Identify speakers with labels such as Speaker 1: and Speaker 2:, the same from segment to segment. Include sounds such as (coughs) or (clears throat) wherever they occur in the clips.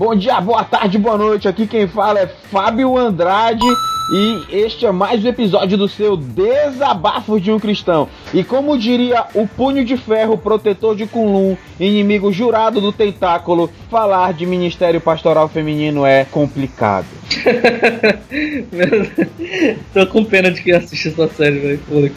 Speaker 1: Bom dia, boa tarde, boa noite. Aqui quem fala é Fábio Andrade e este é mais um episódio do seu Desabafos de um Cristão. E como diria o punho de ferro protetor de Kunlun, inimigo jurado do tentáculo, falar de ministério pastoral feminino é complicado. (laughs)
Speaker 2: Tô com pena de quem assiste essa série, velho.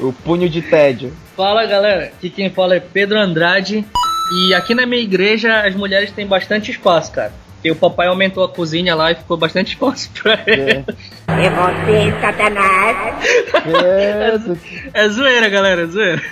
Speaker 1: o punho de tédio.
Speaker 2: Fala galera, aqui quem fala é Pedro Andrade e aqui na minha igreja as mulheres têm bastante espaço, cara. Porque o papai aumentou a cozinha lá e ficou bastante espaço pra
Speaker 3: é. É você, Satanás!
Speaker 2: É, é zoeira, galera, é zoeira.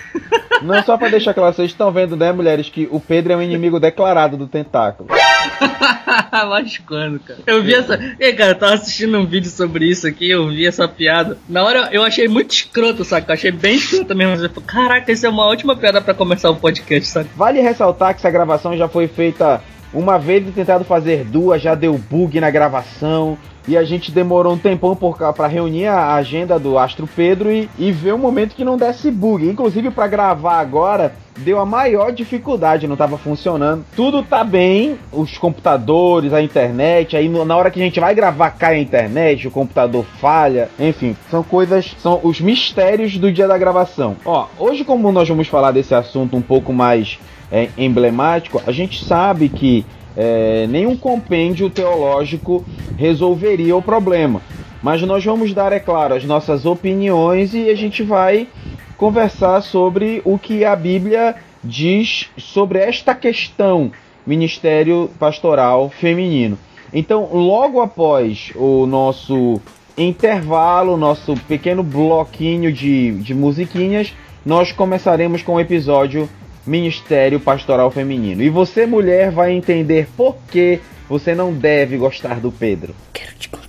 Speaker 1: Não, só pra deixar claro, vocês estão vendo, né, mulheres, que o Pedro é um inimigo declarado do tentáculo. (laughs)
Speaker 2: Mas quando, cara? Eu vi essa. Ei, cara, eu tava assistindo um vídeo sobre isso aqui, eu vi essa piada. Na hora eu achei muito escroto, saca? Eu achei bem escroto mesmo. Eu falei, Caraca, isso é uma ótima piada para começar o podcast, saca?
Speaker 1: Vale ressaltar que essa gravação já foi feita uma vez tentado fazer duas, já deu bug na gravação. E a gente demorou um tempão para reunir a agenda do Astro Pedro e, e ver um momento que não desse bug. Inclusive, para gravar agora, deu a maior dificuldade, não estava funcionando. Tudo tá bem, os computadores, a internet, aí na hora que a gente vai gravar cai a internet, o computador falha, enfim, são coisas, são os mistérios do dia da gravação. Ó, hoje como nós vamos falar desse assunto um pouco mais é, emblemático, a gente sabe que é, nenhum compêndio teológico resolveria o problema. Mas nós vamos dar, é claro, as nossas opiniões e a gente vai conversar sobre o que a Bíblia diz sobre esta questão ministério pastoral feminino. Então, logo após o nosso intervalo, nosso pequeno bloquinho de, de musiquinhas, nós começaremos com o episódio Ministério Pastoral Feminino. E você, mulher, vai entender por que você não deve gostar do Pedro.
Speaker 3: Quero te contar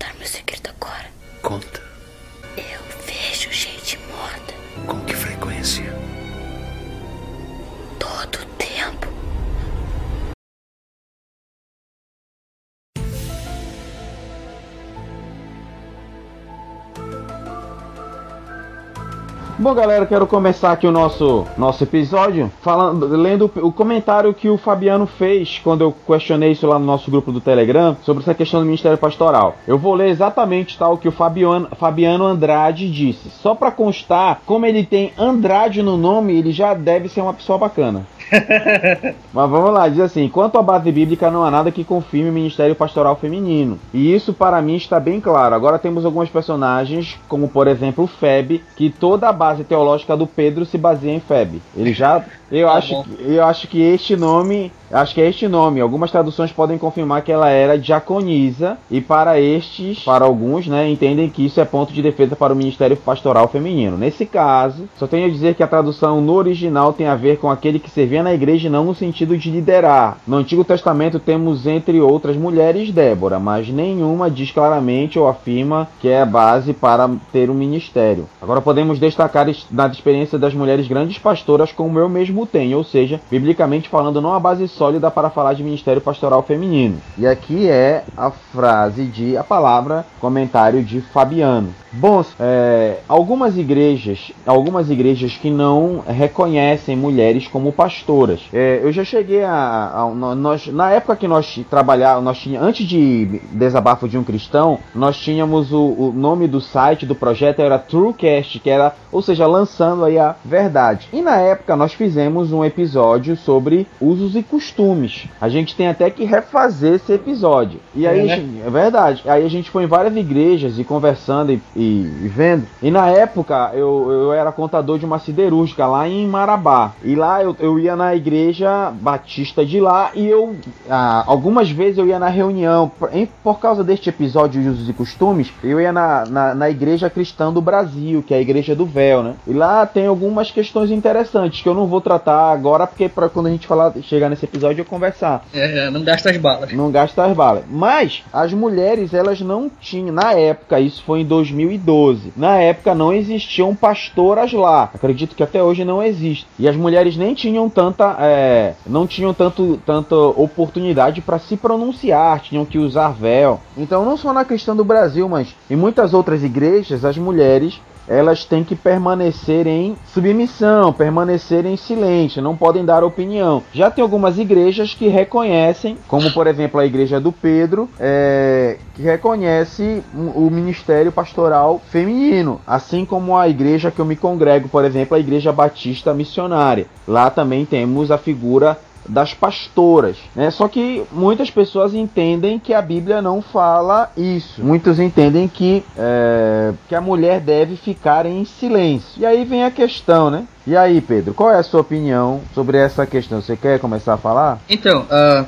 Speaker 1: Bom, galera, quero começar aqui o nosso, nosso episódio falando, lendo o comentário que o Fabiano fez quando eu questionei isso lá no nosso grupo do Telegram sobre essa questão do Ministério Pastoral. Eu vou ler exatamente tal que o Fabiano, Fabiano Andrade disse. Só para constar, como ele tem Andrade no nome, ele já deve ser uma pessoa bacana. (laughs) Mas vamos lá, diz assim: quanto à base bíblica, não há nada que confirme o ministério pastoral feminino. E isso para mim está bem claro. Agora temos alguns personagens, como por exemplo Feb, que toda a base teológica do Pedro se baseia em Feb. Ele já. Eu, (laughs) tá acho, eu acho que este nome Acho que é este nome. Algumas traduções podem confirmar que ela era diaconisa e para estes, para alguns, né, entendem que isso é ponto de defesa para o ministério pastoral feminino. Nesse caso, só tenho a dizer que a tradução no original tem a ver com aquele que servia na igreja não no sentido de liderar. No Antigo Testamento temos entre outras mulheres Débora, mas nenhuma diz claramente ou afirma que é a base para ter um ministério. Agora podemos destacar na experiência das mulheres grandes pastoras como eu mesmo tenho, ou seja, biblicamente falando, não a base só sólida para falar de ministério pastoral feminino. E aqui é a frase de a palavra comentário de Fabiano. Bom, é, algumas igrejas, algumas igrejas que não reconhecem mulheres como pastoras. É, eu já cheguei a, a, nós na época que nós trabalhávamos, nós tinha antes de desabafo de um cristão, nós tínhamos o, o nome do site do projeto era Truecast, que era, ou seja, lançando aí a verdade. E na época nós fizemos um episódio sobre usos e costumes. A gente tem até que refazer esse episódio. E aí, é, né? é verdade. Aí a gente foi em várias igrejas e conversando e, e e, vendo. E na época eu, eu era contador de uma siderúrgica lá em Marabá. E lá eu, eu ia na igreja batista de lá e eu ah, algumas vezes eu ia na reunião. Em, por causa deste episódio de usos e costumes, eu ia na, na, na igreja cristã do Brasil, que é a igreja do véu, né? E lá tem algumas questões interessantes que eu não vou tratar agora, porque para quando a gente falar, chegar nesse episódio eu conversar.
Speaker 2: É, é, não gasta as balas.
Speaker 1: Não gasta as balas. Mas as mulheres, elas não tinham, na época, isso foi em 2000 2012. Na época não existiam pastoras lá. Acredito que até hoje não existe. E as mulheres nem tinham tanta, é, não tinham tanto, tanta oportunidade para se pronunciar, tinham que usar véu. Então não só na questão do Brasil, mas em muitas outras igrejas as mulheres elas têm que permanecer em submissão, permanecer em silêncio, não podem dar opinião. Já tem algumas igrejas que reconhecem, como por exemplo a igreja do Pedro, é, que reconhece o ministério pastoral feminino, assim como a igreja que eu me congrego, por exemplo, a igreja batista missionária. Lá também temos a figura das pastoras, né? Só que muitas pessoas entendem que a Bíblia não fala isso. Muitos entendem que, é, que a mulher deve ficar em silêncio. E aí vem a questão, né? E aí, Pedro, qual é a sua opinião sobre essa questão? Você quer começar a falar?
Speaker 2: Então, uh,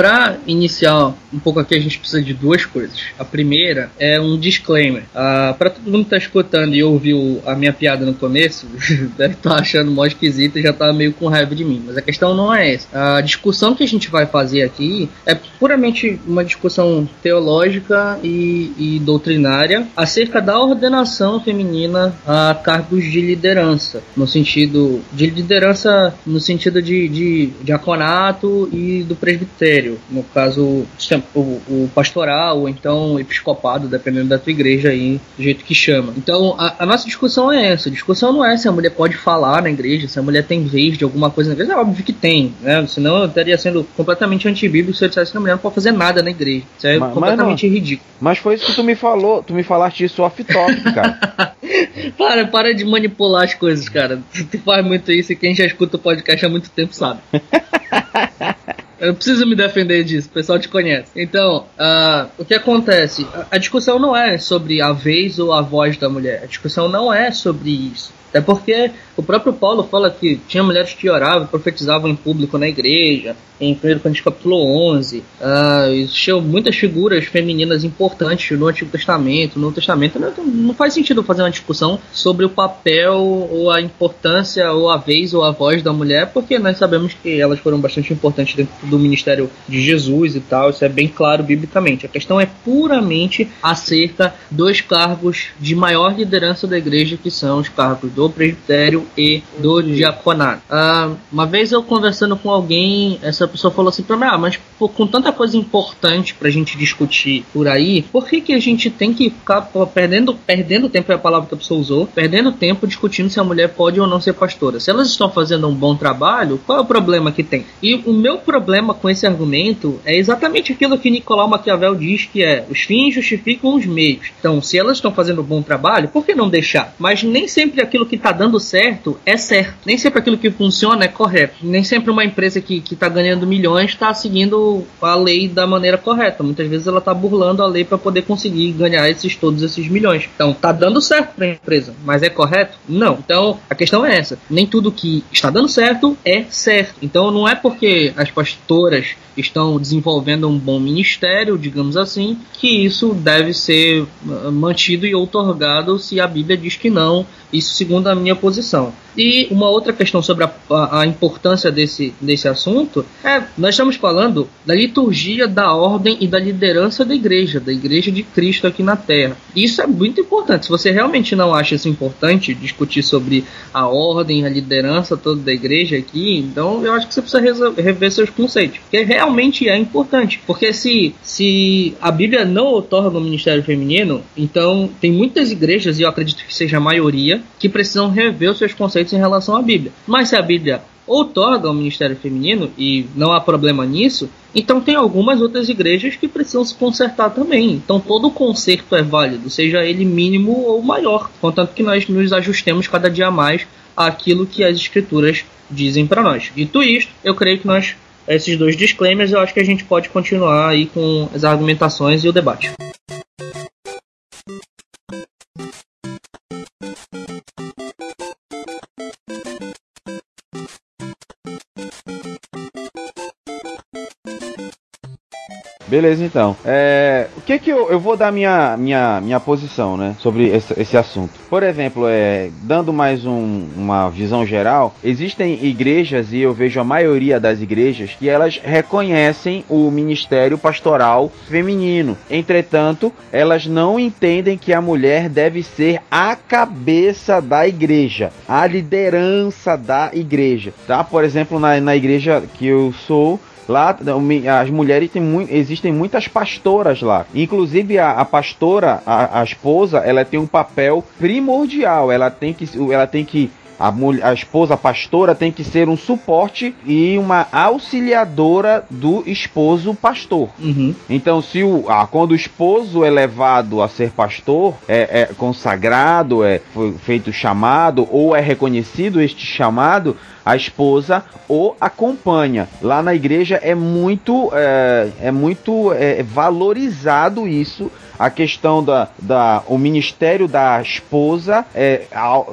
Speaker 2: para iniciar um pouco aqui, a gente precisa de duas coisas. A primeira é um disclaimer. Uh, para todo mundo que tá escutando e ouviu a minha piada no começo, (laughs) deve estar tá achando mó esquisito e já tá meio com raiva de mim. Mas a questão não é essa. A discussão que a gente vai fazer aqui é puramente uma discussão teológica e, e doutrinária acerca da ordenação feminina a cargos de liderança, no sentido sentido de liderança, no sentido de, de diaconato e do presbitério. No caso, o, o pastoral ou então o episcopado, dependendo da tua igreja aí, do jeito que chama. Então, a, a, nossa discussão é essa. A discussão não é se a mulher pode falar na igreja, se a mulher tem vez de alguma coisa na igreja. É óbvio que tem, né? Senão eu estaria sendo completamente antibíblico se eu dissesse que a mulher não pode fazer nada na igreja. Isso é mas, completamente
Speaker 1: mas
Speaker 2: ridículo.
Speaker 1: Mas foi isso que tu me falou. Tu me falaste isso off-top, cara. (laughs)
Speaker 2: para, para de manipular as coisas, cara. Tu faz muito isso e quem já escuta o podcast há muito tempo sabe. (laughs) Eu não preciso me defender disso, o pessoal te conhece. Então, uh, o que acontece? A, a discussão não é sobre a vez ou a voz da mulher. A discussão não é sobre isso. Até porque o próprio Paulo fala que tinha mulheres que oravam, profetizavam em público na igreja, em 1 Coríntios capítulo 11. Uh, ah, existiam muitas figuras femininas importantes no Antigo Testamento, no Novo Testamento. Não, não, faz sentido fazer uma discussão sobre o papel ou a importância ou a vez ou a voz da mulher, porque nós sabemos que elas foram bastante importantes dentro do ministério de Jesus e tal. Isso é bem claro biblicamente. A questão é puramente acerca dos cargos de maior liderança da igreja, que são os cargos do presbitério e do diaconato. Uh, uma vez eu conversando com alguém, essa pessoa falou assim pra mim: Ah, mas pô, com tanta coisa importante pra gente discutir por aí, por que, que a gente tem que ficar perdendo, perdendo tempo é a palavra que a pessoa usou, perdendo tempo discutindo se a mulher pode ou não ser pastora? Se elas estão fazendo um bom trabalho, qual é o problema que tem? E o meu problema com esse argumento é exatamente aquilo que Nicolau Maquiavel diz que é: os fins justificam os meios. Então, se elas estão fazendo um bom trabalho, por que não deixar? Mas nem sempre aquilo que está dando certo é certo. Nem sempre aquilo que funciona é correto. Nem sempre uma empresa que está ganhando milhões está seguindo a lei da maneira correta. Muitas vezes ela está burlando a lei para poder conseguir ganhar esses todos esses milhões. Então, está dando certo para a empresa, mas é correto? Não. Então, a questão é essa. Nem tudo que está dando certo é certo. Então, não é porque as pastoras estão desenvolvendo um bom ministério, digamos assim, que isso deve ser ah, mantido e outorgado se a Bíblia diz que não, isso segundo a minha posição. E uma outra questão sobre a, a, a, importância desse, desse assunto é: nós estamos falando da liturgia, da ordem e da liderança da igreja, da igreja de Cristo aqui na Terra. Isso é muito importante. Se você realmente não acha isso importante, discutir sobre a ordem, a liderança toda da igreja aqui, então eu acho que você precisa rever seus conceitos. Porque realmente é importante. Porque se, se a Bíblia não otorga o ministério feminino, então tem muitas igrejas, e eu acredito que seja a maioria, que precisam rever os seus conceitos em relação à Bíblia. Mas se a Bíblia outorga o ministério feminino, e não há problema nisso, então tem algumas outras igrejas que precisam se consertar também. Então todo conserto é válido, seja ele mínimo ou maior, contanto que nós nos ajustemos cada dia mais àquilo que as escrituras dizem para nós. Dito isto, eu creio que nós esses dois disclaimers, eu acho que a gente pode continuar aí com as argumentações e o debate.
Speaker 1: Beleza, então. É, o que que eu, eu vou dar minha, minha, minha posição, né, sobre esse, esse assunto. Por exemplo, é, dando mais um, uma visão geral, existem igrejas e eu vejo a maioria das igrejas que elas reconhecem o ministério pastoral feminino. Entretanto, elas não entendem que a mulher deve ser a cabeça da igreja, a liderança da igreja, tá? Por exemplo, na, na igreja que eu sou, Lá as mulheres têm muito, existem muitas pastoras lá. Inclusive a, a pastora, a, a esposa, ela tem um papel primordial. Ela tem que, ela tem que a, mulher, a esposa a pastora tem que ser um suporte e uma auxiliadora do esposo pastor.
Speaker 2: Uhum.
Speaker 1: Então, se o, ah, quando o esposo é levado a ser pastor, é, é consagrado, é foi feito chamado ou é reconhecido este chamado, a esposa o acompanha. Lá na igreja é muito, é, é muito é, valorizado isso a questão da, da o ministério da esposa é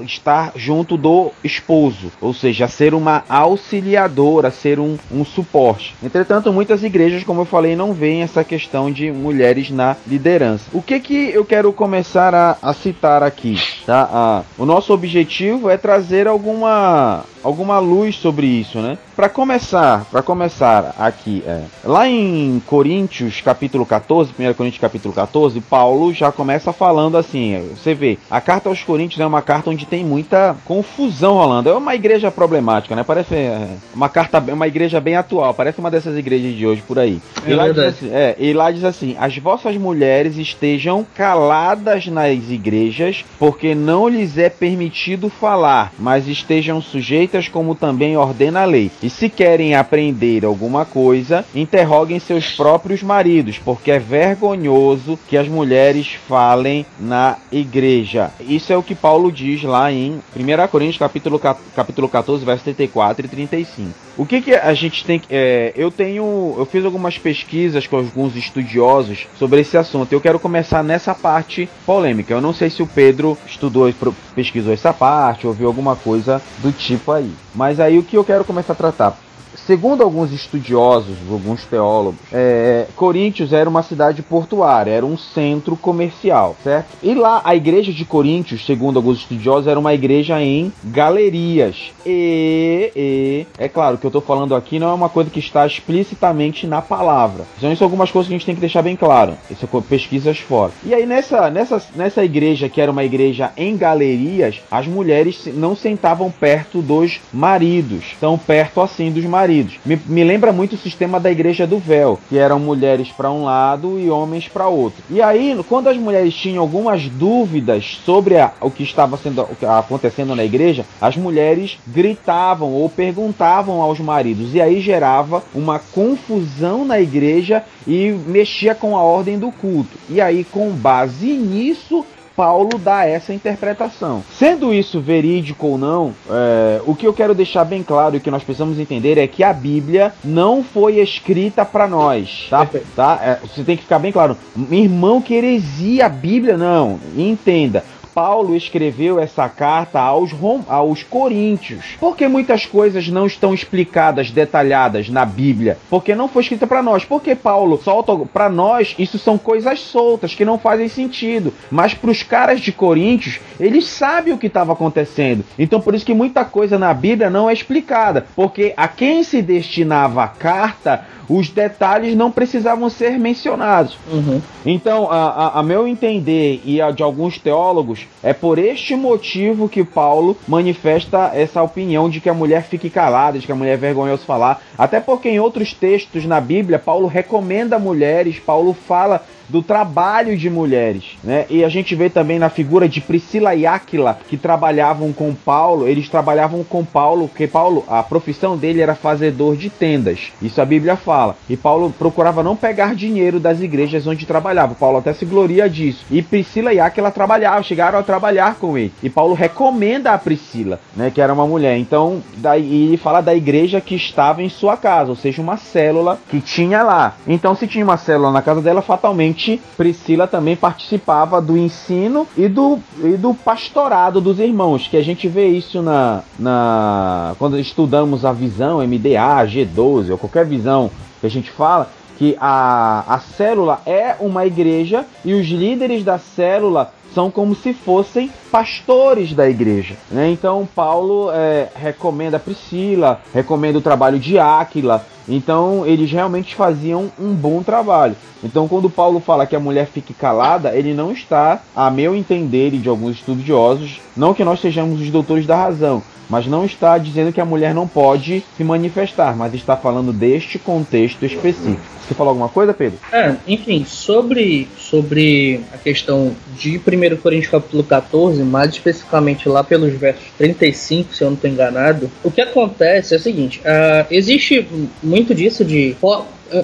Speaker 1: estar junto do esposo, ou seja, ser uma auxiliadora, ser um, um suporte. Entretanto, muitas igrejas, como eu falei, não veem essa questão de mulheres na liderança. O que que eu quero começar a, a citar aqui? Tá? Ah, o nosso objetivo é trazer alguma alguma luz sobre isso, né? Para começar, para começar aqui, é, lá em Coríntios capítulo 14, 1 Coríntios capítulo 14, Paulo já começa falando assim, você vê, a carta aos Coríntios é uma carta onde tem muita confusão rolando. É uma igreja problemática, né? Parece é, uma carta, uma igreja bem atual, parece uma dessas igrejas de hoje por aí.
Speaker 2: É e, lá
Speaker 1: assim, é, e lá diz assim: as vossas mulheres estejam caladas nas igrejas, porque não lhes é permitido falar, mas estejam sujeitas como também ordena a lei e se querem aprender alguma coisa, interroguem seus próprios maridos, porque é vergonhoso que as mulheres falem na igreja. Isso é o que Paulo diz lá em 1 Coríntios capítulo, capítulo 14, verso 34 e 35. O que, que a gente tem que. É, eu tenho. Eu fiz algumas pesquisas com alguns estudiosos sobre esse assunto. Eu quero começar nessa parte polêmica. Eu não sei se o Pedro estudou, pesquisou essa parte, ouviu alguma coisa do tipo aí. Mas aí o que eu quero começar a tratar. Segundo alguns estudiosos, alguns teólogos, é, Coríntios era uma cidade portuária, era um centro comercial, certo? E lá a igreja de Coríntios, segundo alguns estudiosos, era uma igreja em galerias. E, e é claro que eu estou falando aqui não é uma coisa que está explicitamente na palavra. Então isso são algumas coisas que a gente tem que deixar bem claro. Isso é pesquisas fora. E aí nessa, nessa, nessa igreja que era uma igreja em galerias, as mulheres não sentavam perto dos maridos, tão perto assim dos maridos maridos. Me, me lembra muito o sistema da igreja do véu, que eram mulheres para um lado e homens para outro. E aí, quando as mulheres tinham algumas dúvidas sobre a, o que estava sendo acontecendo na igreja, as mulheres gritavam ou perguntavam aos maridos e aí gerava uma confusão na igreja e mexia com a ordem do culto. E aí, com base nisso, Paulo dá essa interpretação. Sendo isso verídico ou não, é, o que eu quero deixar bem claro e que nós precisamos entender é que a Bíblia não foi escrita para nós, tá? tá? É, você tem que ficar bem claro. Irmão, que heresia a Bíblia, não. Entenda. Paulo escreveu essa carta aos, Rom, aos Coríntios. Porque muitas coisas não estão explicadas, detalhadas na Bíblia? Porque não foi escrita para nós. Porque Paulo solta para nós, isso são coisas soltas que não fazem sentido. Mas para os caras de Coríntios, eles sabem o que estava acontecendo. Então por isso que muita coisa na Bíblia não é explicada. Porque a quem se destinava a carta os detalhes não precisavam ser mencionados.
Speaker 2: Uhum.
Speaker 1: Então, a, a, a, meu entender e a de alguns teólogos, é por este motivo que Paulo manifesta essa opinião de que a mulher fique calada, de que a mulher é vergonhosa falar. Até porque em outros textos na Bíblia, Paulo recomenda mulheres, Paulo fala do trabalho de mulheres, né? E a gente vê também na figura de Priscila e Áquila, que trabalhavam com Paulo, eles trabalhavam com Paulo, porque Paulo, a profissão dele era fazedor de tendas. Isso a Bíblia fala. E Paulo procurava não pegar dinheiro das igrejas onde trabalhava. Paulo até se gloria disso. E Priscila e Áquila trabalhavam, chegaram a trabalhar com ele. E Paulo recomenda a Priscila, né, que era uma mulher. Então, daí ele fala da igreja que estava em sua casa, ou seja, uma célula que tinha lá. Então, se tinha uma célula na casa dela, fatalmente Priscila também participava do ensino e do, e do pastorado dos irmãos, que a gente vê isso na, na quando estudamos a visão MDA, G12 ou qualquer visão que a gente fala, que a, a célula é uma igreja e os líderes da célula são como se fossem pastores da igreja. Né? Então Paulo é, recomenda Priscila, recomenda o trabalho de Áquila, Então eles realmente faziam um bom trabalho. Então quando Paulo fala que a mulher fique calada, ele não está, a meu entender e de alguns estudiosos, não que nós sejamos os doutores da razão, mas não está dizendo que a mulher não pode se manifestar, mas está falando deste contexto específico. Você falou alguma coisa, Pedro?
Speaker 2: É, enfim, sobre, sobre a questão de 1 Coríntios capítulo 14, mais especificamente lá pelos versos 35, se eu não estou enganado, o que acontece é o seguinte: uh, existe muito disso de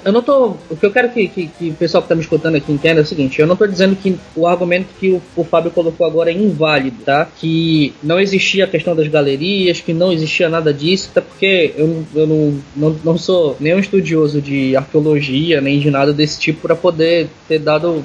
Speaker 2: eu não tô. O que eu quero que, que, que o pessoal que está me escutando aqui entenda é o seguinte: eu não estou dizendo que o argumento que o, o Fábio colocou agora é inválido, tá? Que não existia a questão das galerias, que não existia nada disso, até porque eu, eu não, não, não sou nenhum estudioso de arqueologia, nem de nada desse tipo, para poder ter dado.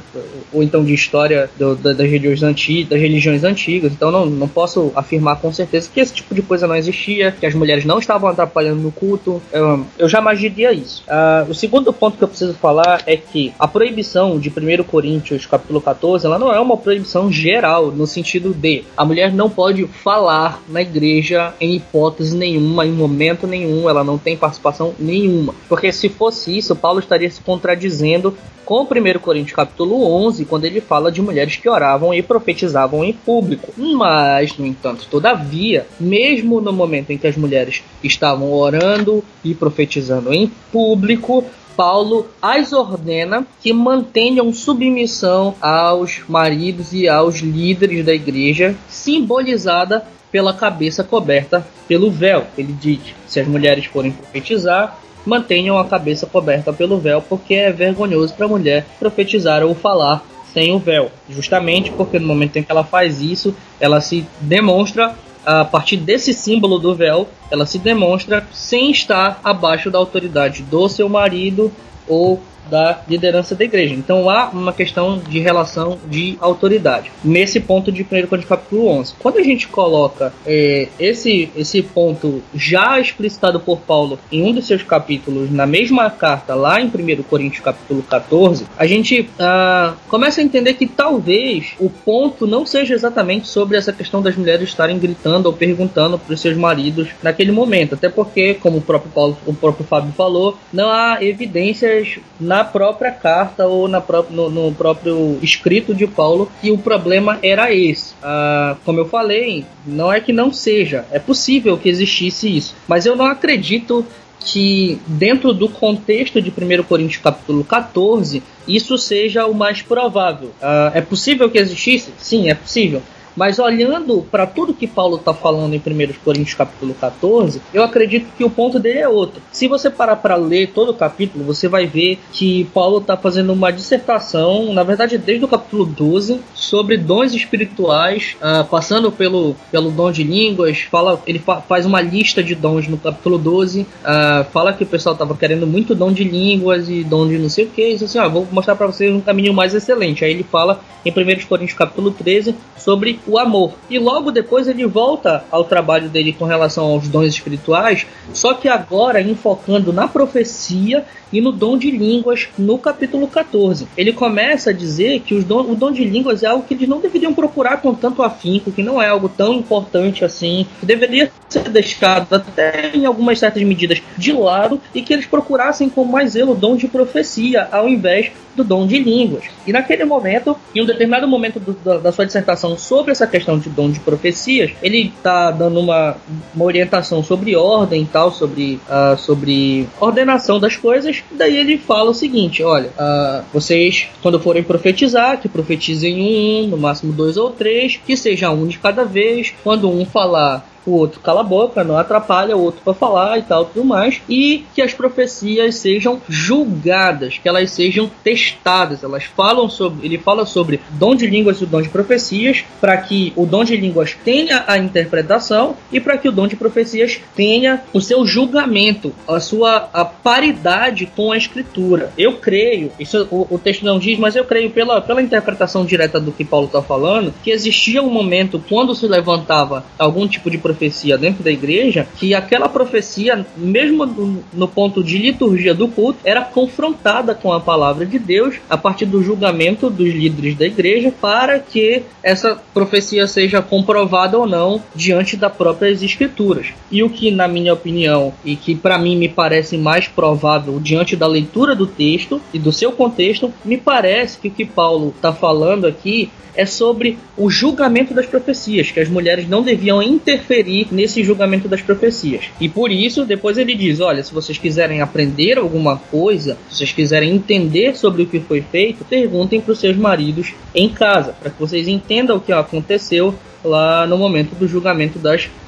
Speaker 2: ou então de história do, da, das, religiões antigas, das religiões antigas. Então não, não posso afirmar com certeza que esse tipo de coisa não existia, que as mulheres não estavam atrapalhando no culto. Eu, eu jamais diria isso. Uh, o segundo ponto que eu preciso falar é que a proibição de 1 Coríntios, capítulo 14, ela não é uma proibição geral, no sentido de a mulher não pode falar na igreja em hipótese nenhuma, em momento nenhum, ela não tem participação nenhuma. Porque se fosse isso, Paulo estaria se contradizendo com 1 Coríntios capítulo 11, quando ele fala de mulheres que oravam e profetizavam em público. Mas, no entanto, todavia, mesmo no momento em que as mulheres estavam orando e profetizando em público, Paulo as ordena que mantenham submissão aos maridos e aos líderes da igreja, simbolizada pela cabeça coberta pelo véu. Ele diz: se as mulheres forem profetizar, mantenham a cabeça coberta pelo véu, porque é vergonhoso para a mulher profetizar ou falar sem o véu. Justamente porque no momento em que ela faz isso, ela se demonstra a partir desse símbolo do véu, ela se demonstra sem estar abaixo da autoridade do seu marido ou da liderança da igreja. Então há uma questão de relação de autoridade. Nesse ponto de 1 Coríntios capítulo 11. Quando a gente coloca é, esse, esse ponto já explicitado por Paulo em um dos seus capítulos, na mesma carta, lá em 1 Coríntios capítulo 14, a gente ah, começa a entender que talvez o ponto não seja exatamente sobre essa questão das mulheres estarem gritando ou perguntando para os seus maridos naquele momento. Até porque, como o próprio Paulo, o próprio Fábio falou, não há evidências na própria carta ou na pró no, no, próprio escrito de Paulo e o problema era esse. Ah, como eu falei, não é que não seja, é possível que existisse isso, mas eu não acredito que dentro do contexto de 1 Coríntios capítulo 14 isso seja o mais provável. Ah, é possível que existisse? Sim, é possível. Mas olhando para tudo que Paulo está falando em 1 Coríntios capítulo 14, eu acredito que o ponto dele é outro. Se você parar para ler todo o capítulo, você vai ver que Paulo está fazendo uma dissertação, na verdade desde o capítulo 12, sobre dons espirituais, uh, passando pelo, pelo dom de línguas, fala, ele fa faz uma lista de dons no capítulo 12, uh, ah, fala que o pessoal estava querendo muito dom de línguas e dom de não sei o que, e assim, ah, vou mostrar para vocês um caminho mais excelente. Aí ele fala em 1 Coríntios capítulo 13 sobre o amor. E logo depois ele volta ao trabalho dele com relação aos dons espirituais, só que agora enfocando na profecia e no dom de línguas no capítulo 14. Ele começa a dizer que don, o dom de línguas é algo que eles não deveriam procurar com tanto afinco, que não é algo tão importante assim, que deveria ser deixado até em algumas certas medidas de lado e que eles procurassem com mais zelo o dom de profecia ao invés do dom de línguas. E naquele momento, em um determinado momento do, da, da, sua dissertação sobre essa questão de dom de profecias, ele está dando uma, uma orientação sobre ordem e tal, sobre, uh, sobre ordenação das coisas. Daí ele fala o seguinte: olha, uh, vocês, quando forem profetizar, que profetizem um, no máximo dois ou três, que seja um de cada vez. Quando um falar o outro cala a boca, não atrapalha o outro para falar e tal, tudo mais, e que as profecias sejam julgadas, que elas sejam testadas. Elas falam sobre, ele fala sobre dom de línguas e dom de profecias, para que o dom de línguas tenha a interpretação e para que o dom de profecias tenha o seu julgamento, a sua a paridade com a escritura. Eu creio, isso o, o texto não diz, mas eu creio pela, pela interpretação direta do que Paulo está falando, que existia um momento quando se levantava algum tipo de profecia profecia dentro da igreja, que aquela profecia, mesmo no, ponto de liturgia do culto, era confrontada com a palavra de Deus a partir do julgamento dos líderes da igreja para que essa profecia seja comprovada ou não diante das próprias escrituras. E o que, na minha opinião, e que para mim me parece mais provável diante da leitura do texto e do seu contexto, me parece que o que Paulo está falando aqui é sobre o julgamento das profecias, que as mulheres não deviam interferir nesse julgamento das profecias. E por isso, depois ele diz: olha, se vocês quiserem aprender alguma coisa, se vocês quiserem entender sobre o que foi feito, perguntem para os seus maridos em casa, para que vocês entendam o que aconteceu lá no momento do julgamento das profecias,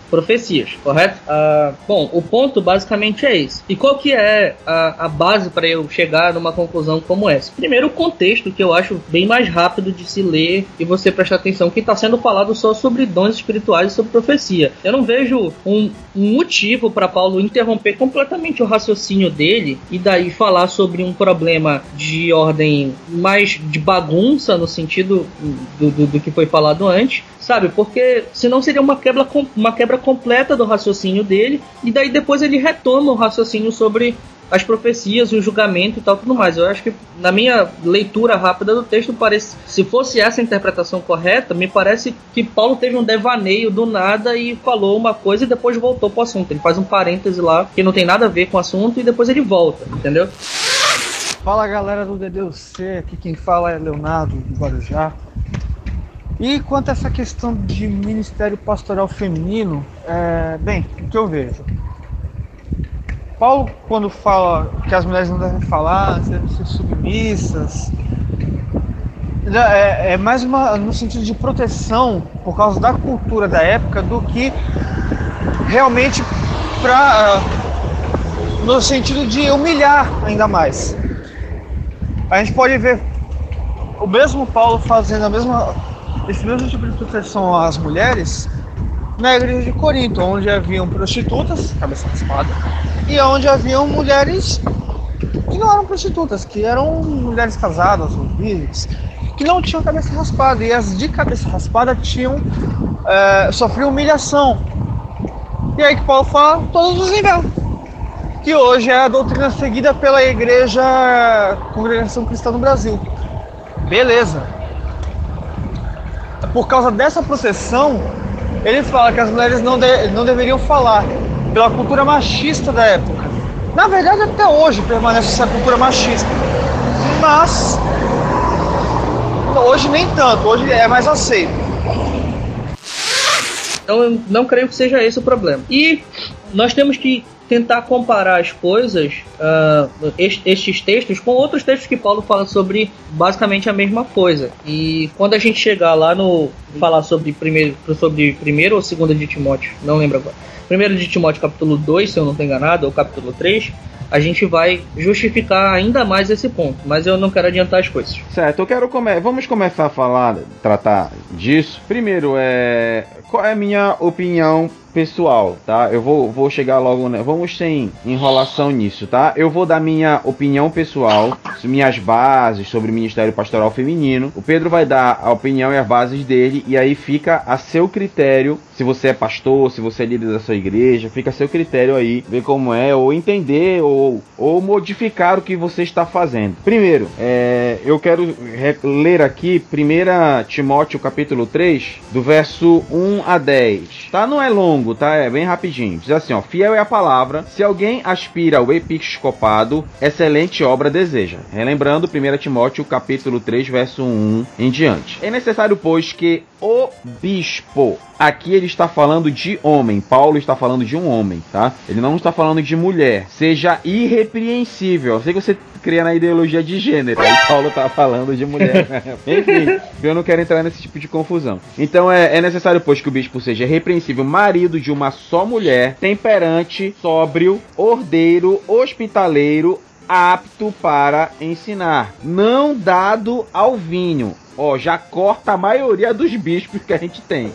Speaker 2: correto? Ah, bom, o ponto basicamente é esse. E qual que é a, a base para eu chegar numa conclusão como essa? Primeiro, o contexto, que eu acho bem mais rápido de se ler e você prestar atenção, que está sendo falado só sobre dons espirituais e sobre profecia. Eu não vejo um, um motivo para Paulo interromper completamente o raciocínio dele e daí falar sobre um problema de ordem mais de bagunça, no sentido do, do, do que foi falado antes, sabe? Porque senão seria uma quebra, uma quebra completa do raciocínio dele, e daí depois ele retoma o raciocínio sobre as profecias, o julgamento e tal, tudo mais. Eu acho que na minha leitura rápida do texto parece, se fosse essa a interpretação correta, me parece que Paulo teve um devaneio do nada e falou uma coisa e depois voltou pro assunto. Ele faz um parêntese lá que não tem nada a ver com o assunto e depois ele volta, entendeu?
Speaker 4: Fala galera do DDUC, aqui quem fala é Leonardo do Guarujá. E quanto a essa questão de ministério pastoral feminino, é, bem, o que eu vejo? Paulo, quando fala que as mulheres não devem falar, devem ser submissas, é, é, mais uma, no sentido de proteção por causa da cultura da época do que realmente para no sentido de humilhar ainda mais. A gente pode ver o mesmo Paulo fazendo a mesma esse mesmo tipo de proteção às mulheres na igreja de Corinto, onde haviam prostitutas, cabeça raspada, e onde haviam mulheres que não eram prostitutas, que eram mulheres casadas ou virgens, que não tinham cabeça raspada, e as de cabeça raspada tinham é, sofrido humilhação. E aí que Paulo fala todos os níveis, que hoje é a doutrina seguida pela igreja Congregação Cristã no Brasil. Beleza, por causa dessa proteção, ele fala que as mulheres não, de, não deveriam falar, pela cultura machista da época. Na verdade, até hoje permanece essa cultura machista. Mas, hoje nem tanto, hoje é mais aceito.
Speaker 2: Então, eu não creio que seja esse o problema. E nós temos que tentar comparar as coisas, uh, estes textos, com outros textos que Paulo fala sobre basicamente a mesma coisa. E quando a gente chegar lá no. falar sobre primeiro, sobre primeiro ou segundo de Timóteo, não lembro agora. Primeiro de Timóteo, capítulo 2, se eu não estou enganado, ou capítulo 3, a gente vai justificar ainda mais esse ponto, mas eu não quero adiantar as coisas.
Speaker 1: Certo, eu quero come vamos começar a falar, tratar disso. Primeiro, é qual é a minha opinião pessoal, tá? Eu vou, vou chegar logo, né? Vamos sem enrolação nisso, tá? Eu vou dar minha opinião pessoal, minhas bases sobre o Ministério Pastoral Feminino. O Pedro vai dar a opinião e as bases dele, e aí fica a seu critério. Se você é pastor, se você é líder da sua igreja, fica a seu critério aí, ver como é, ou entender, ou, ou modificar o que você está fazendo. Primeiro, é, eu quero ler aqui 1 Timóteo capítulo 3, do verso 1 a 10. Tá? Não é longo longo, tá? É bem rapidinho. Diz assim, ó: Fiel é a palavra. Se alguém aspira ao episcopado, excelente obra deseja. Relembrando 1 Timóteo capítulo 3, verso 1 em diante. É necessário, pois, que o bispo Aqui ele está falando de homem. Paulo está falando de um homem, tá? Ele não está falando de mulher. Seja irrepreensível. Eu sei que você cria na ideologia de gênero. Aí Paulo está falando de mulher. (laughs) Enfim, eu não quero entrar nesse tipo de confusão. Então é, é necessário, pois, que o bispo seja repreensível, marido de uma só mulher, temperante, sóbrio, ordeiro, hospitaleiro, apto para ensinar, não dado ao vinho. Ó, já corta a maioria dos bispos que a gente tem.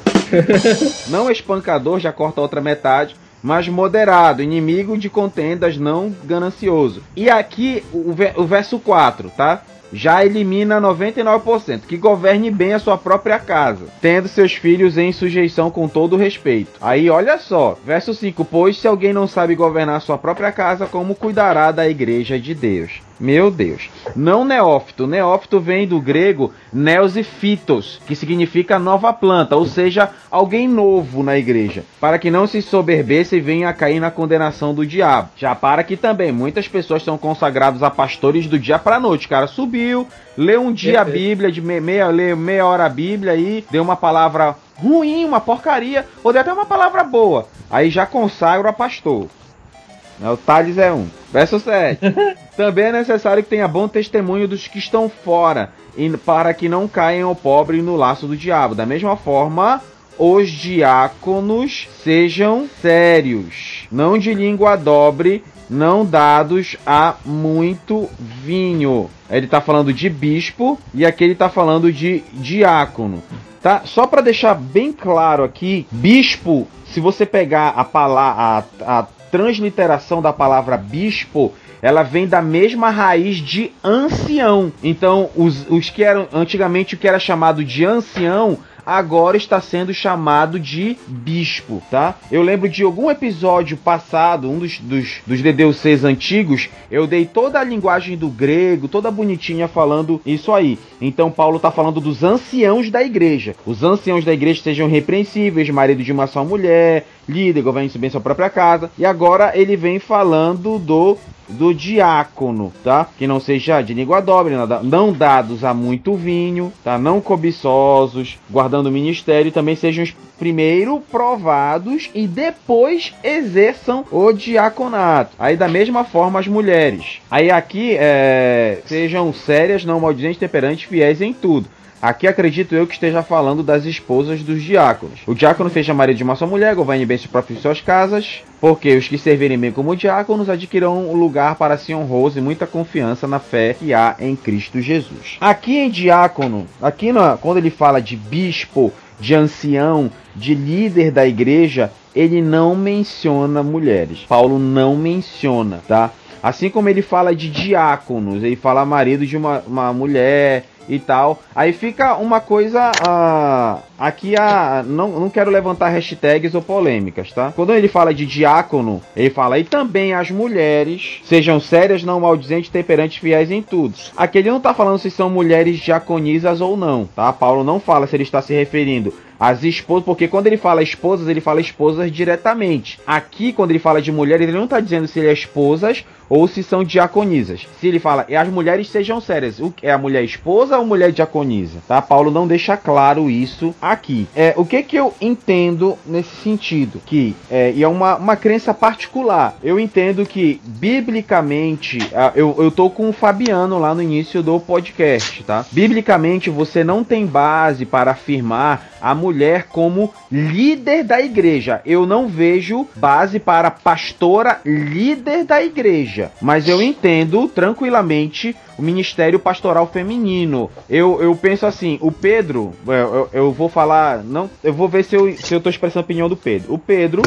Speaker 1: (laughs) não espancador, já corta a outra metade mas moderado, inimigo de contendas, não ganancioso. E aqui o, o verso 4, tá? Já elimina 99%, que governe bem a sua própria casa, tendo seus filhos em sujeição com todo respeito. Aí olha só, verso 5: Pois se alguém não sabe governar sua própria casa, como cuidará da igreja de Deus? Meu Deus. Não neófito. Neófito vem do grego neos e fitos, que significa nova planta, ou seja, alguém novo na igreja, para que não se soberbeça e venha a cair na condenação do diabo. Já para que também muitas pessoas são consagrados a pastores do dia para noite. O cara subiu, leu um dia a Bíblia, de meia, leu meia hora a Bíblia aí, deu uma palavra ruim, uma porcaria, ou deu até uma palavra boa. Aí já consagra a pastor. O Thales é um. Verso 7. (laughs) Também é necessário que tenha bom testemunho dos que estão fora, para que não caiam o pobre no laço do diabo. Da mesma forma, os diáconos sejam sérios, não de língua dobre, não dados a muito vinho. Ele está falando de bispo e aqui ele está falando de diácono. Tá? Só para deixar bem claro aqui, bispo, se você pegar a palavra, a, a transliteração da palavra bispo, ela vem da mesma raiz de ancião. Então, os, os que eram antigamente o que era chamado de ancião agora está sendo chamado de bispo, tá? Eu lembro de algum episódio passado, um dos, dos, dos DDUCs antigos, eu dei toda a linguagem do grego, toda bonitinha falando isso aí. Então Paulo está falando dos anciãos da igreja. Os anciãos da igreja sejam repreensíveis, marido de uma só mulher, líder, governe bem sua própria casa. E agora ele vem falando do do diácono, tá? Que não seja de língua dobre, não dados a muito vinho, tá? Não cobiçosos, guardando o ministério, também sejam primeiro provados e depois exerçam o diaconato. Aí da mesma forma as mulheres. Aí aqui é, sejam sérias, não maldizentes, temperantes, fiéis em tudo. Aqui acredito eu que esteja falando das esposas dos diáconos. O diácono seja marido de uma só mulher, governe bem seus próprios suas casas, porque os que servirem bem como diáconos adquirirão um lugar para si honroso e muita confiança na fé que há em Cristo Jesus. Aqui em diácono, aqui quando ele fala de bispo, de ancião, de líder da igreja, ele não menciona mulheres. Paulo não menciona, tá? Assim como ele fala de diáconos, ele fala marido de uma, uma mulher, e tal. Aí fica uma coisa uh, aqui a não, não quero levantar hashtags ou polêmicas, tá? Quando ele fala de diácono, ele fala e também as mulheres sejam sérias, não maldizentes, temperantes, fiéis em tudo. Aqui ele não tá falando se são mulheres diaconisas ou não, tá? Paulo não fala se ele está se referindo as esposas, porque quando ele fala esposas, ele fala esposas diretamente. Aqui, quando ele fala de mulheres, ele não está dizendo se ele é esposas ou se são diaconisas. Se ele fala, e as mulheres sejam sérias, o é a mulher esposa ou mulher diaconisa? Tá? Paulo não deixa claro isso aqui. É, o que que eu entendo nesse sentido? Que é, e é uma, uma crença particular. Eu entendo que biblicamente, eu, eu tô com o Fabiano lá no início do podcast, tá? Biblicamente você não tem base para afirmar a mulher como líder da igreja. Eu não vejo base para pastora líder da igreja, mas eu entendo tranquilamente o ministério pastoral feminino. Eu, eu penso assim, o Pedro, eu, eu, eu vou falar, não, eu vou ver se eu, se eu tô expressando a opinião do Pedro. O Pedro,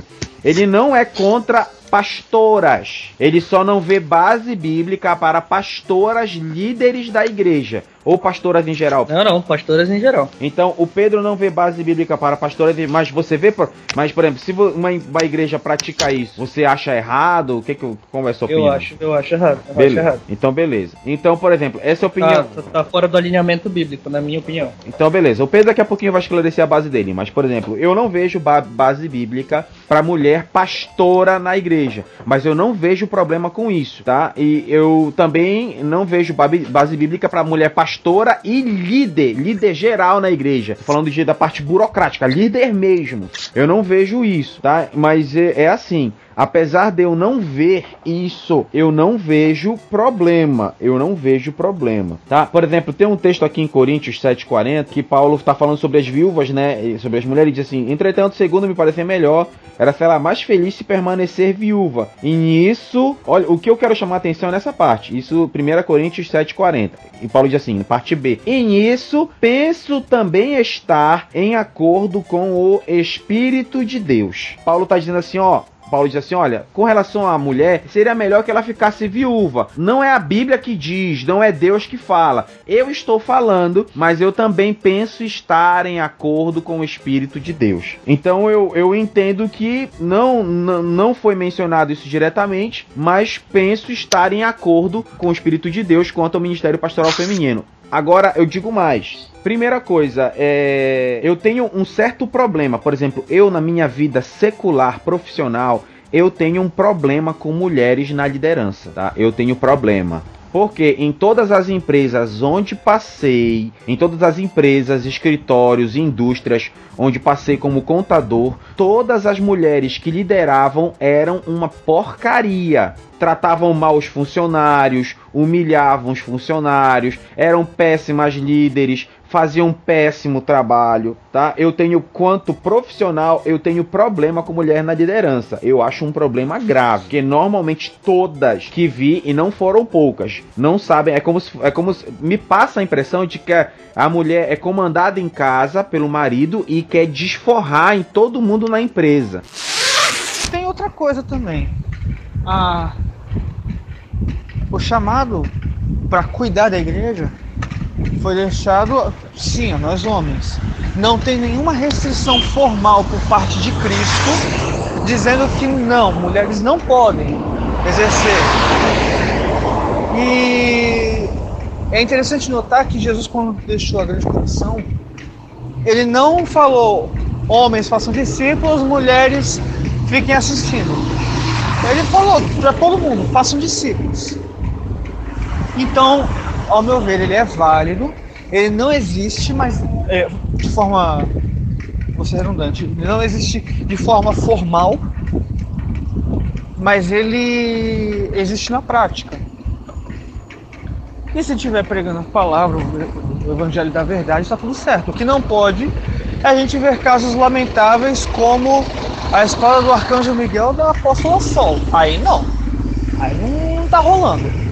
Speaker 1: ele não é contra pastoras. Ele só não vê base bíblica para pastoras líderes da igreja. Ou pastoras em geral?
Speaker 2: Não, não, pastoras em geral.
Speaker 1: Então, o Pedro não vê base bíblica para pastoras, mas você vê, mas por exemplo, se uma, uma igreja pratica isso, você acha errado? O que que como é a sua opinião?
Speaker 2: Eu acho, eu acho errado. Eu
Speaker 1: beleza.
Speaker 2: Acho errado.
Speaker 1: Então, beleza. Então, por exemplo, essa opinião
Speaker 2: tá, tá, fora do alinhamento bíblico, na minha opinião.
Speaker 1: Então, beleza. O Pedro daqui a pouquinho vai esclarecer a base dele, mas por exemplo, eu não vejo ba base bíblica para mulher pastora na igreja, mas eu não vejo problema com isso, tá? E eu também não vejo base bíblica para mulher pastora e líder, líder geral na igreja. Tô falando de, da parte burocrática, líder mesmo. Eu não vejo isso, tá? Mas é, é assim. Apesar de eu não ver isso, eu não vejo problema. Eu não vejo problema, tá? Por exemplo, tem um texto aqui em Coríntios 7:40 que Paulo está falando sobre as viúvas, né? Sobre as mulheres e diz assim: "Entretanto, segundo me parecer melhor, era ser ela mais feliz se permanecer viúva". E nisso, olha, o que eu quero chamar a atenção é nessa parte. Isso 1 Coríntios 7:40. E Paulo diz assim, parte B: "E nisso penso também estar em acordo com o espírito de Deus". Paulo está dizendo assim, ó, Paulo diz assim: olha, com relação à mulher, seria melhor que ela ficasse viúva. Não é a Bíblia que diz, não é Deus que fala. Eu estou falando, mas eu também penso estar em acordo com o Espírito de Deus. Então eu, eu entendo que não, não, não foi mencionado isso diretamente, mas penso estar em acordo com o Espírito de Deus quanto ao ministério pastoral feminino. Agora eu digo mais. Primeira coisa, é... eu tenho um certo problema. Por exemplo, eu na minha vida secular, profissional, eu tenho um problema com mulheres na liderança, tá? Eu tenho problema. Porque em todas as empresas onde passei, em todas as empresas, escritórios, indústrias onde passei como contador, todas as mulheres que lideravam eram uma porcaria. Tratavam mal os funcionários, humilhavam os funcionários, eram péssimas líderes, faziam um péssimo trabalho, tá? Eu tenho quanto profissional, eu tenho problema com mulher na liderança. Eu acho um problema grave, porque normalmente todas que vi e não foram poucas, não sabem, é como se, é como se, me passa a impressão de que a mulher é comandada em casa pelo marido e quer desforrar em todo mundo na empresa.
Speaker 4: Tem outra coisa também. Ah, o chamado para cuidar da igreja foi deixado, sim, a nós homens. Não tem nenhuma restrição formal por parte de Cristo dizendo que não, mulheres não podem exercer. E é interessante notar que Jesus, quando deixou a grande comissão, ele não falou homens façam discípulos, mulheres fiquem assistindo. Ele falou para todo mundo, façam discípulos. Então, ao meu ver, ele é válido. Ele não existe, mas é, de forma. Vou ser redundante. Ele não existe de forma formal, mas ele existe na prática. E se estiver pregando a palavra, o evangelho da verdade, está tudo certo. O que não pode é a gente ver casos lamentáveis como a escola do Arcanjo Miguel da Apóstola Sol. Aí não. Aí não está rolando.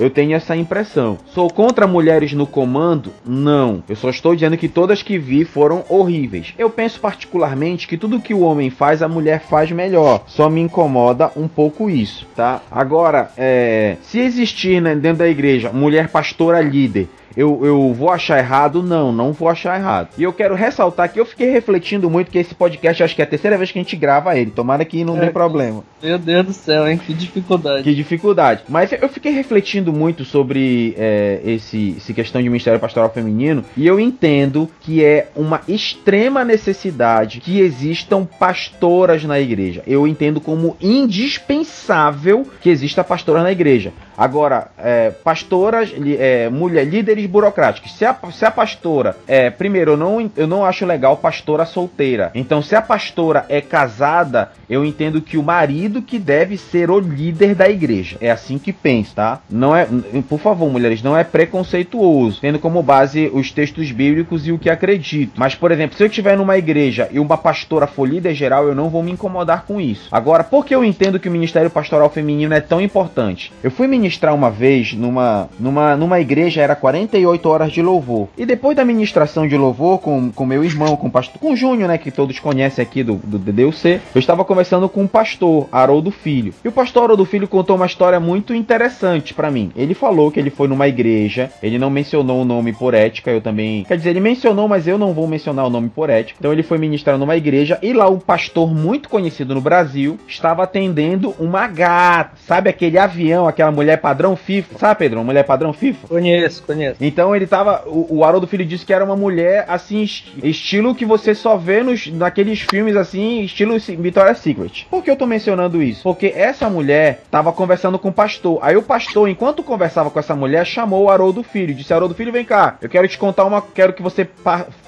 Speaker 1: Eu tenho essa impressão. Sou contra mulheres no comando? Não. Eu só estou dizendo que todas que vi foram horríveis. Eu penso particularmente que tudo que o homem faz, a mulher faz melhor. Só me incomoda um pouco isso, tá? Agora, é, se existir né, dentro da igreja mulher pastora líder eu, eu vou achar errado? Não, não vou achar errado. E eu quero ressaltar que eu fiquei refletindo muito que esse podcast acho que é a terceira vez que a gente grava ele. Tomara que não é, dê problema.
Speaker 2: Meu Deus do céu, hein? Que dificuldade.
Speaker 1: Que dificuldade. Mas eu fiquei refletindo muito sobre é, esse, esse questão de Ministério Pastoral Feminino e eu entendo que é uma extrema necessidade que existam pastoras na igreja. Eu entendo como indispensável que exista pastora na igreja. Agora, é, pastoras, é, mulher, líderes burocráticos. Se a, se a pastora, é, primeiro, eu não, eu não acho legal pastora solteira. Então, se a pastora é casada, eu entendo que o marido que deve ser o líder da igreja. É assim que penso, tá? Não é, por favor, mulheres, não é preconceituoso, tendo como base os textos bíblicos e o que acredito. Mas, por exemplo, se eu estiver numa igreja e uma pastora for líder geral, eu não vou me incomodar com isso. Agora, por que eu entendo que o ministério pastoral feminino é tão importante? Eu fui ministrar ministrar uma vez numa, numa, numa igreja, era 48 horas de louvor. E depois da ministração de louvor com, com meu irmão, com o pastor, com o Júnior, né, que todos conhecem aqui do, do DDUC, eu estava conversando com o pastor Haroldo Filho. E o pastor Haroldo Filho contou uma história muito interessante para mim. Ele falou que ele foi numa igreja, ele não mencionou o nome por ética, eu também. Quer dizer, ele mencionou, mas eu não vou mencionar o nome por ética. Então ele foi ministrar numa igreja e lá um pastor muito conhecido no Brasil estava atendendo uma gata, sabe aquele avião, aquela mulher padrão FIFA. Sabe, Pedro? Uma mulher padrão FIFA?
Speaker 2: Conheço, conheço.
Speaker 1: Então ele tava. O, o Haroldo Filho disse que era uma mulher assim, estilo que você só vê nos, naqueles filmes assim, estilo Victoria's Secret. Por que eu tô mencionando isso? Porque essa mulher tava conversando com o pastor. Aí o pastor, enquanto conversava com essa mulher, chamou o Haroldo Filho. Disse: Haroldo Filho, vem cá. Eu quero te contar uma. Quero que você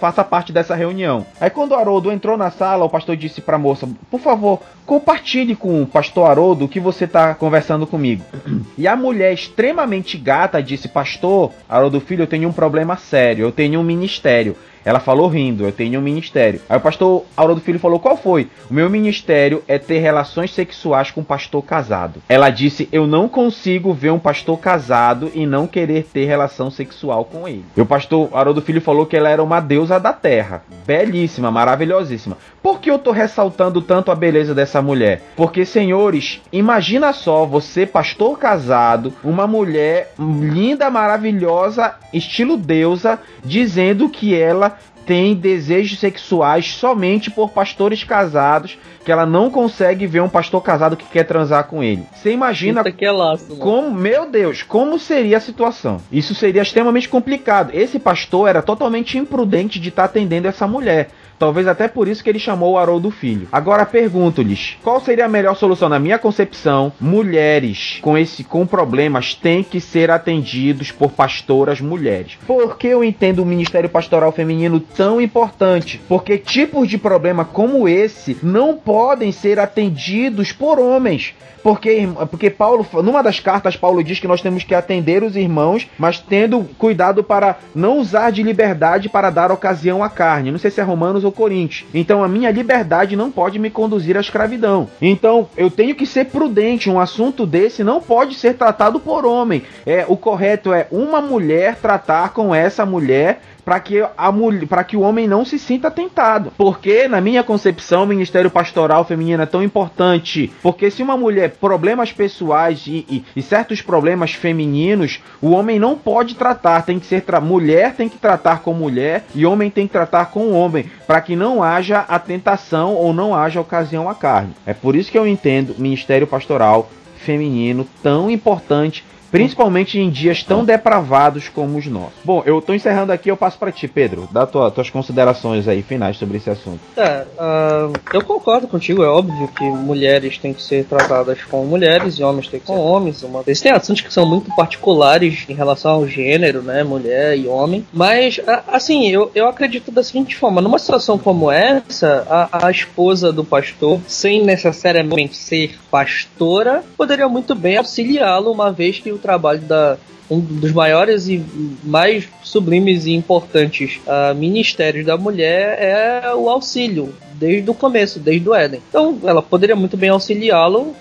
Speaker 1: faça parte dessa reunião. Aí quando o Haroldo entrou na sala, o pastor disse pra moça: Por favor, compartilhe com o pastor Haroldo o que você tá conversando comigo. (clears throat) E a mulher extremamente gata disse: Pastor, Haroldo Filho, eu tenho um problema sério, eu tenho um ministério. Ela falou rindo, eu tenho um ministério. Aí o pastor Auro do Filho falou: Qual foi? O meu ministério é ter relações sexuais com um pastor casado. Ela disse: Eu não consigo ver um pastor casado e não querer ter relação sexual com ele. E o pastor Haroldo Filho falou que ela era uma deusa da terra. Belíssima, maravilhosíssima. Por que eu tô ressaltando tanto a beleza dessa mulher? Porque, senhores, imagina só você, pastor casado, uma mulher linda, maravilhosa, estilo deusa, dizendo que ela tem desejos sexuais somente por pastores casados, que ela não consegue ver um pastor casado que quer transar com ele. Você imagina
Speaker 2: Puta que é laço,
Speaker 1: como, meu Deus, como seria a situação? Isso seria extremamente complicado. Esse pastor era totalmente imprudente de estar atendendo essa mulher. Talvez até por isso que ele chamou o Haroldo Filho. Agora pergunto-lhes, qual seria a melhor solução na minha concepção? Mulheres com esse com problemas têm que ser atendidos por pastoras mulheres. Por que eu entendo o ministério pastoral feminino tão importante? Porque tipos de problema como esse não podem ser atendidos por homens. Porque, porque Paulo, numa das cartas, Paulo diz que nós temos que atender os irmãos, mas tendo cuidado para não usar de liberdade para dar ocasião à carne. Não sei se é Romanos ou Coríntios. Então a minha liberdade não pode me conduzir à escravidão. Então eu tenho que ser prudente. Um assunto desse não pode ser tratado por homem. É o correto é uma mulher tratar com essa mulher para que a mulher, para que o homem não se sinta tentado. Porque na minha concepção, o ministério pastoral feminino é tão importante, porque se uma mulher problemas pessoais e, e, e certos problemas femininos, o homem não pode tratar, tem que ser mulher tem que tratar com mulher e homem tem que tratar com homem, para que não haja a tentação ou não haja ocasião à carne. É por isso que eu entendo ministério pastoral feminino tão importante Principalmente em dias tão depravados como os nossos. Bom, eu tô encerrando aqui, eu passo para ti, Pedro. Dá tua, tuas considerações aí finais sobre esse assunto.
Speaker 2: É, uh, eu concordo contigo, é óbvio que mulheres têm que ser tratadas como mulheres e homens têm que ser com homens. Uma... Existem assuntos que são muito particulares em relação ao gênero, né? Mulher e homem. Mas, assim, eu, eu acredito da seguinte forma: numa situação como essa, a, a esposa do pastor, sem necessariamente ser pastora, poderia muito bem auxiliá-lo, uma vez que o trabalho da um dos maiores e mais sublimes e importantes uh, ministérios da mulher é o auxílio desde o começo, desde o Éden. Então, ela poderia muito bem auxiliá-lo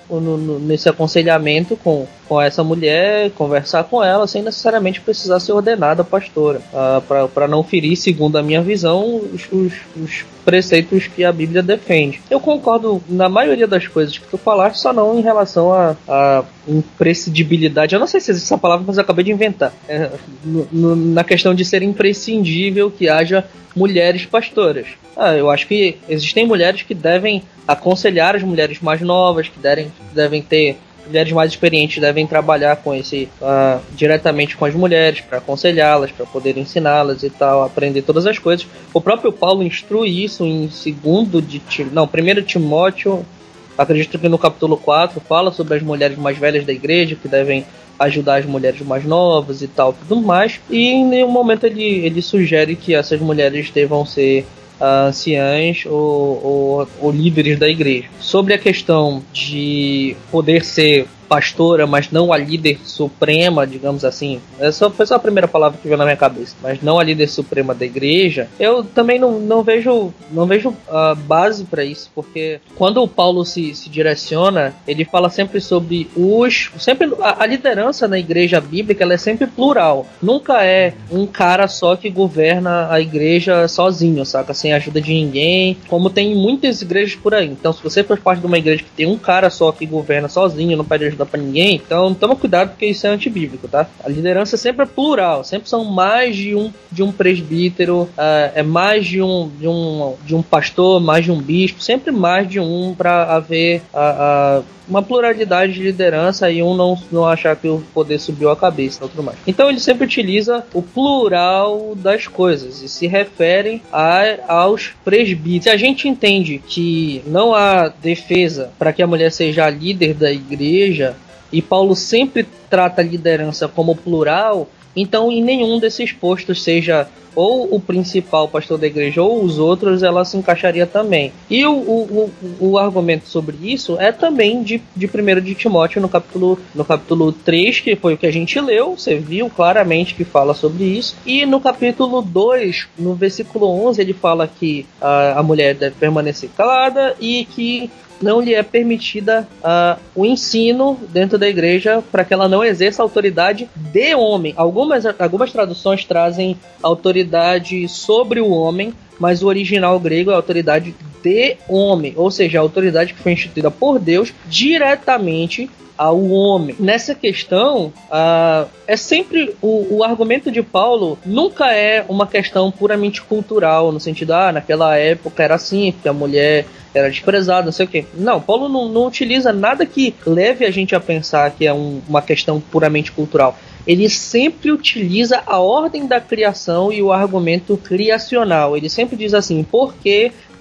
Speaker 2: nesse aconselhamento com, com essa mulher, conversar com ela, sem necessariamente precisar ser ordenada pastora, uh, para não ferir, segundo a minha visão, os, os, os, preceitos que a Bíblia defende. Eu concordo na maioria das coisas que tu falaste, só não em relação a imprescindibilidade. Eu não sei se existe essa palavra, mas eu acabei de inventar. É, no, no, na questão de ser imprescindível que haja mulheres pastoras. Ah, eu acho que existem mulheres que devem aconselhar as mulheres mais novas, que devem, devem ter mulheres mais experientes devem trabalhar com esse uh, diretamente com as mulheres para aconselhá-las, para poder ensiná-las e tal, aprender todas as coisas. O próprio Paulo instrui isso em segundo de não, primeiro Timóteo, acredito que no capítulo 4 fala sobre as mulheres mais velhas da igreja que devem ajudar as mulheres mais novas e tal, tudo mais. E em nenhum momento ele, ele sugere que essas mulheres devam ser anciãs ou, ou, ou líderes da igreja. Sobre a questão de poder ser pastora, mas não a líder suprema, digamos assim. Essa foi só a primeira palavra que veio na minha cabeça, mas não a líder suprema da igreja. Eu também não, não vejo não vejo uh, base para isso, porque quando o Paulo se, se direciona, ele fala sempre sobre os sempre a, a liderança na igreja bíblica, ela é sempre plural. Nunca é um cara só que governa a igreja sozinho, saca, sem ajuda de ninguém, como tem muitas igrejas por aí. Então, se você for parte de uma igreja que tem um cara só que governa sozinho, não pede ajuda dá para ninguém. Então toma cuidado porque isso é antibíblico, tá? A liderança sempre é plural, sempre são mais de um de um presbítero, uh, é mais de um, de um de um pastor, mais de um bispo, sempre mais de um para haver a, uma pluralidade de liderança e um não, não achar que o poder subiu a cabeça tudo mais. Então ele sempre utiliza o plural das coisas e se referem a, aos presbíteros. Se a gente entende que não há defesa para que a mulher seja a líder da igreja, e Paulo sempre trata a liderança como plural, Então, em nenhum desses postos, seja ou o principal pastor da igreja ou os outros, ela se encaixaria também. E o, o, o, argumento sobre isso é também de, de 1 de Timóteo no capítulo, no capítulo 3, que foi o que a gente leu, você viu claramente que fala sobre isso. E no capítulo 2, no versículo 11, ele fala que a, a mulher deve permanecer calada e que não lhe é permitida uh, o ensino dentro da igreja para que ela não exerça autoridade de homem. Algumas, algumas traduções trazem autoridade sobre o homem, mas o original grego é autoridade de homem, ou seja, a autoridade que foi instituída por Deus diretamente ao homem. Nessa questão, uh, é sempre o, o, argumento de Paulo nunca é uma questão puramente cultural, no sentido, ah, naquela época era assim, porque a mulher era desprezada, não sei o quê. Não, Paulo não, não utiliza nada que leve a gente a pensar que é um, uma questão puramente cultural ele sempre utiliza a ordem da criação e o argumento criacional. Ele sempre diz assim: por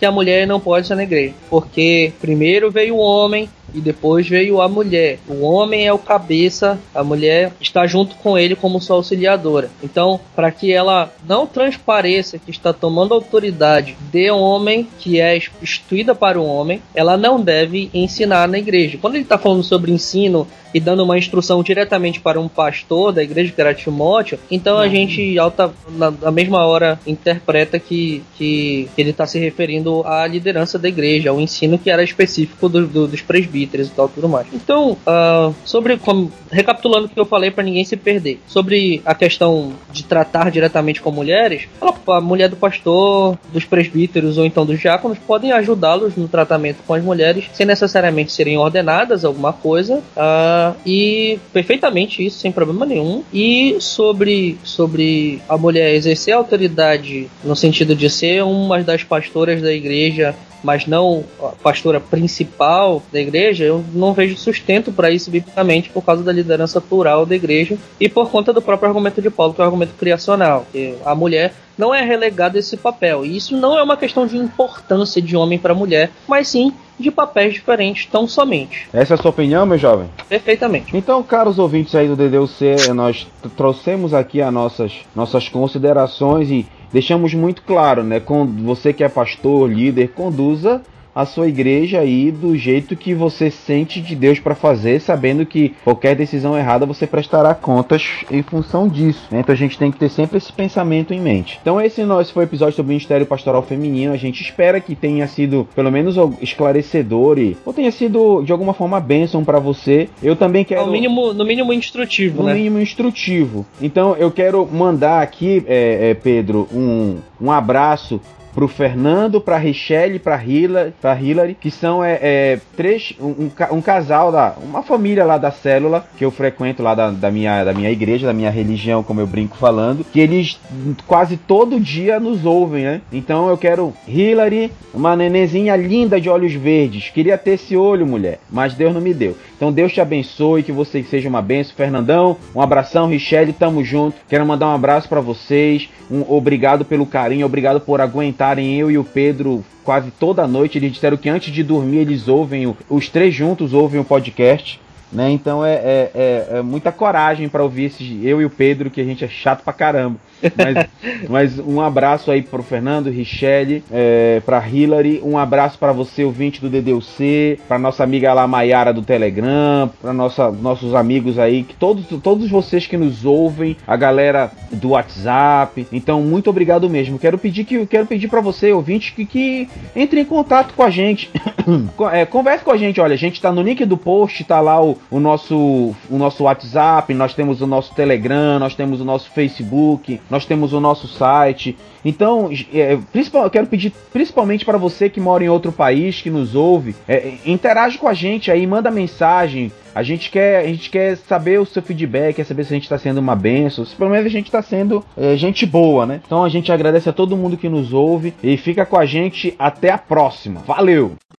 Speaker 2: que, a mulher não pode ser na igreja? Porque primeiro veio o homem, e depois veio a mulher. O homem é o cabeça, a mulher está junto com ele como sua auxiliadora. Então, para que ela não transpareça que está tomando autoridade de homem, que é instituída para o homem, ela não deve ensinar na igreja. Quando ele está falando sobre ensino e dando uma instrução diretamente para um pastor da igreja que era Timóteo, então a uhum. gente alta na, na, mesma hora interpreta que, que, que ele está se referindo à liderança da igreja, ao ensino que era específico do, do, dos presbíteros presbíteros e tal, tudo mais. Então, uh, sobre como, recapitulando o que eu falei para ninguém se perder, sobre a questão de tratar diretamente com mulheres, a mulher do pastor, dos presbíteros ou então dos diáconos podem ajudá-los no tratamento com as mulheres, sem necessariamente serem ordenadas alguma coisa, uh, e perfeitamente isso, sem problema nenhum. E sobre, sobre a mulher exercer autoridade no sentido de ser uma das pastoras da igreja mas não a pastora principal da igreja, eu não vejo sustento para isso biblicamente por causa da liderança plural da igreja e por conta do próprio argumento de Paulo, que é o argumento criacional, que a mulher não é relegada a esse papel. E isso não é uma questão de importância de homem para mulher, mas sim de papéis diferentes, tão somente.
Speaker 1: Essa é a sua opinião, meu jovem?
Speaker 2: Perfeitamente.
Speaker 1: Então, caros ouvintes aí do DDUC, nós trouxemos aqui as nossas, nossas considerações e deixamos muito claro, né? Com você que é pastor, líder, conduza a sua igreja aí do jeito que você sente de Deus para fazer, sabendo que qualquer decisão errada você prestará contas em função disso. Né? Então a gente tem que ter sempre esse pensamento em mente. Então esse nosso foi o episódio sobre o Ministério Pastoral Feminino. A gente espera que tenha sido pelo menos esclarecedor e ou tenha sido de alguma forma bênção para você. Eu também quero
Speaker 2: no mínimo, no mínimo instrutivo,
Speaker 1: no
Speaker 2: né?
Speaker 1: mínimo instrutivo. Então eu quero mandar aqui, é, é, Pedro, um, um abraço pro Fernando, pra Richelle, pra Hillary, pra Hillary que são é, é três, um, um, casal da, uma família lá da célula que eu frequento lá da, da, minha, da minha igreja, da minha religião, como eu brinco falando, que eles quase todo dia nos ouvem, né? Então eu quero Hillary, uma nenenzinha linda de olhos verdes, queria ter esse olho, mulher, mas Deus não me deu. Então Deus te abençoe, que você seja uma benção, Fernandão, um abração, Richelle, tamo junto. Quero mandar um abraço para vocês, um obrigado pelo carinho, obrigado por aguentar comentarem eu e o Pedro quase toda noite. Eles disseram que antes de dormir eles ouvem, os três juntos ouvem o podcast. Né? Então é, é, é, é muita coragem para ouvir esse, eu e o Pedro, que a gente é chato pra caramba. Mas, mas, um abraço aí pro Fernando, Richelle, é, pra Hillary, um abraço para você, ouvinte do DDUC, pra nossa amiga lá Maiara do Telegram, pra nossa, nossos amigos aí, que todos, todos vocês que nos ouvem, a galera do WhatsApp. Então, muito obrigado mesmo. Quero pedir que quero pedir para você, ouvinte, que, que entre em contato com a gente. (coughs) é, converse com a gente, olha, a gente tá no link do post, tá lá o, o, nosso, o nosso WhatsApp, nós temos o nosso Telegram, nós temos o nosso Facebook, nós temos o nosso site. Então, é, principal, eu quero pedir principalmente para você que mora em outro país, que nos ouve, é, interage com a gente aí, manda mensagem. A gente quer, a gente quer saber o seu feedback, quer saber se a gente está sendo uma benção, se pelo menos a gente está sendo é, gente boa, né? Então a gente agradece a todo mundo que nos ouve e fica com a gente até a próxima. Valeu!